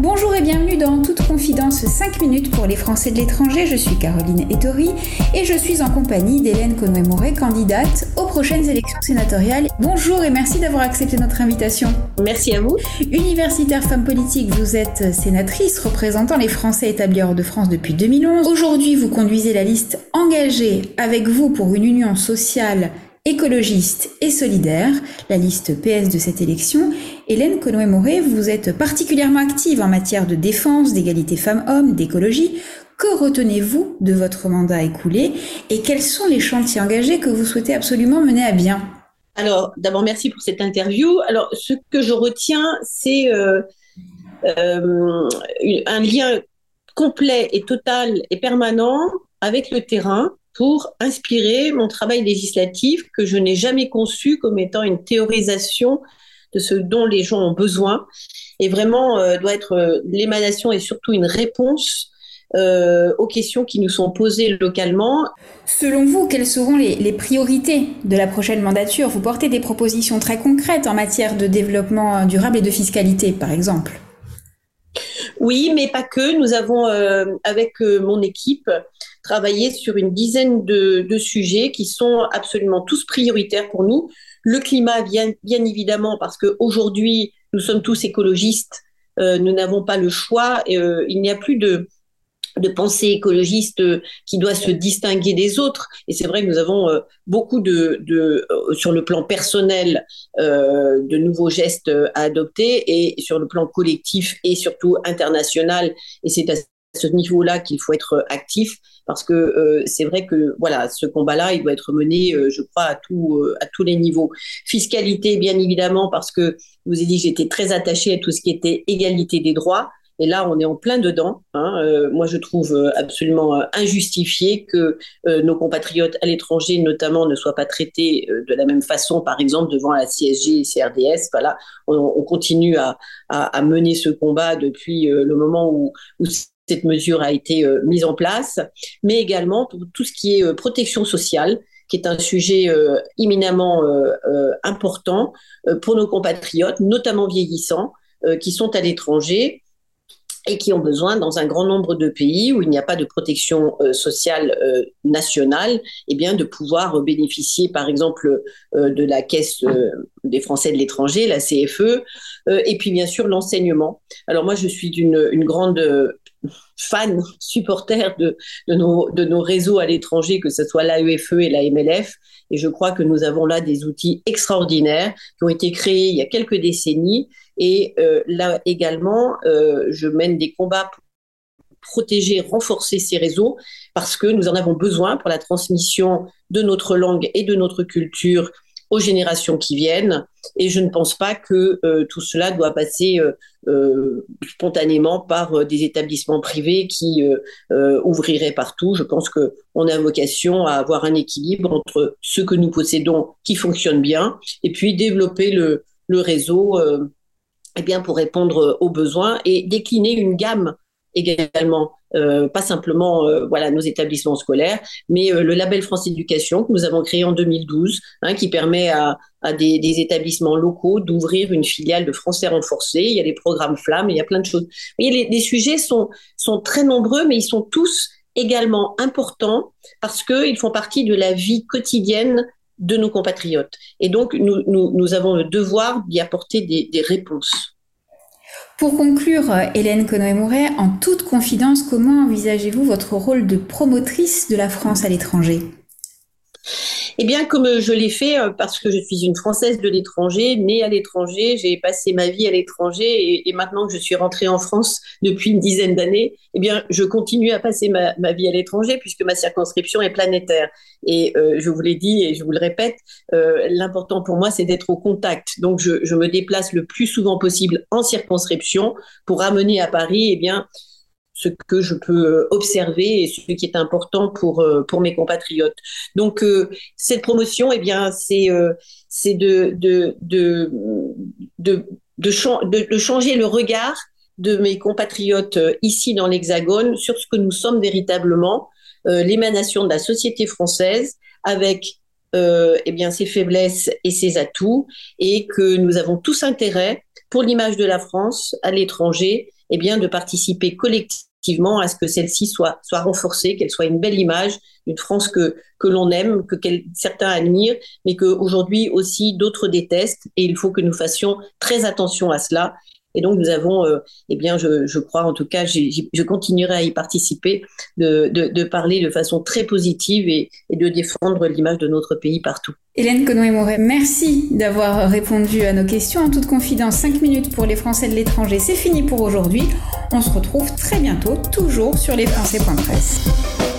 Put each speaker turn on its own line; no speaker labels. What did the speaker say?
Bonjour et bienvenue dans Toute Confidence 5 minutes pour les Français de l'étranger. Je suis Caroline Ettori et je suis en compagnie d'Hélène Conway-Moret, candidate aux prochaines élections sénatoriales. Bonjour et merci d'avoir accepté notre invitation.
Merci à vous.
Universitaire femme politique, vous êtes sénatrice représentant les Français établis hors de France depuis 2011. Aujourd'hui, vous conduisez la liste engagée avec vous pour une union sociale écologiste et solidaire, la liste PS de cette élection. Hélène Conway-Moret, vous êtes particulièrement active en matière de défense, d'égalité femmes-hommes, d'écologie. Que retenez-vous de votre mandat écoulé et quels sont les chantiers engagés que vous souhaitez absolument mener à bien?
Alors, d'abord, merci pour cette interview. Alors, ce que je retiens, c'est euh, euh, un lien complet et total et permanent avec le terrain pour inspirer mon travail législatif que je n'ai jamais conçu comme étant une théorisation de ce dont les gens ont besoin et vraiment euh, doit être euh, l'émanation et surtout une réponse euh, aux questions qui nous sont posées localement.
Selon vous, quelles seront les, les, priorités de la prochaine mandature? Vous portez des propositions très concrètes en matière de développement durable et de fiscalité, par exemple.
Oui, mais pas que. Nous avons, euh, avec euh, mon équipe, travaillé sur une dizaine de, de, sujets qui sont absolument tous prioritaires pour nous. Le climat, bien, bien évidemment, parce qu'aujourd'hui, nous sommes tous écologistes. Euh, nous n'avons pas le choix. Euh, il n'y a plus de, pensée écologiste euh, qui doit se distinguer des autres. Et c'est vrai que nous avons beaucoup de, sur le plan personnel, de nouveaux gestes à adopter et sur le plan collectif et surtout international. Et c'est à ce niveau-là qu'il faut être actif parce que euh, c'est vrai que voilà ce combat-là il doit être mené euh, je crois à tout à tous les niveaux fiscalité bien évidemment parce que je vous ai dit j'étais très attachée à tout ce qui était égalité des droits et là, on est en plein dedans. Hein. Euh, moi, je trouve euh, absolument euh, injustifié que euh, nos compatriotes à l'étranger, notamment, ne soient pas traités euh, de la même façon, par exemple, devant la CSG et CRDS. Voilà, on, on continue à, mener ce combat depuis euh, le moment où cette mesure a été mise en place, mais également pour tout ce qui est protection sociale qui est un sujet euh, éminemment euh, euh, important pour nos compatriotes, notamment vieillissants, qui sont à l'étranger et qui ont besoin, dans un grand nombre de pays où il n'y a pas de protection euh, sociale euh, nationale, eh bien, de pouvoir bénéficier, par exemple, euh, de la caisse des Français de l'étranger, la CFE, et puis bien sûr l'enseignement. Alors moi, je suis une, grande fan, supporter de, nos, de nos réseaux à l'étranger, que ce soit l'AEFE et la MLF. Et je crois que nous avons là des outils extraordinaires qui ont été créés il y a quelques décennies. Et euh, là également, euh, je mène des combats pour protéger, renforcer ces réseaux parce que nous en avons besoin pour la transmission de notre langue et de notre culture aux générations qui viennent. Et je ne pense pas que euh, tout cela doit passer spontanément par des établissements privés qui ouvriraient partout. Je pense que on a vocation à avoir un équilibre entre ce que nous possédons qui fonctionne bien et puis développer le réseau eh bien pour répondre aux besoins et décliner une gamme également euh, pas simplement euh, voilà nos établissements scolaires, mais euh, le label France Éducation que nous avons créé en 2012, hein, qui permet à, des, des, établissements locaux d'ouvrir une filiale de français renforcé. Il y a les programmes Flammes, il y a plein de choses. Les, les sujets sont, sont très nombreux, mais ils sont tous également importants parce qu'ils font partie de la vie quotidienne de nos compatriotes. Et donc, nous, nous, avons le devoir d'y apporter des, des réponses.
Pour conclure, Hélène Conway-Mouret, en toute confidence, comment envisagez-vous votre rôle de promotrice de la France à l'étranger?
Eh bien, comme je l'ai fait, euh, parce que je suis une Française de l'étranger, née à l'étranger, j'ai passé ma vie à l'étranger et, et, maintenant que je suis rentrée en France depuis une dizaine d'années, eh bien, je continue à passer ma, ma vie à l'étranger puisque ma circonscription est planétaire. Et euh, je vous l'ai dit et je vous le répète, euh, l'important pour moi, c'est d'être au contact. Donc, je, je, me déplace le plus souvent possible en circonscription pour amener à Paris, eh bien, ce que je peux euh, observer et ce qui est important pour euh, pour mes compatriotes. Donc euh, cette promotion, eh bien c'est c'est de de de de changer le regard de mes compatriotes ici dans l'Hexagone sur ce que nous sommes véritablement, euh, l'émanation de la société française avec euh, eh bien ses faiblesses et ses atouts, et que nous avons tous intérêt pour l'image de la France à l'étranger eh bien, de participer collectivement à ce que celle-ci soit, soit renforcée, qu'elle soit une belle image, une France que, que l'on aime, que certains admirent, mais qu'aujourd'hui aussi d'autres détestent. Et il faut que nous fassions très attention à cela et donc, nous avons, euh, eh bien, je, crois, en tout cas, je continuerai à y participer, de, parler de façon très positive et, de défendre l'image de notre pays partout.
Hélène Conouet-Moret, merci d'avoir répondu à nos questions. En toute confidence, 5 minutes pour les Français de l'étranger, c'est fini pour aujourd'hui. On se retrouve très bientôt, toujours sur lesfrançais.presse.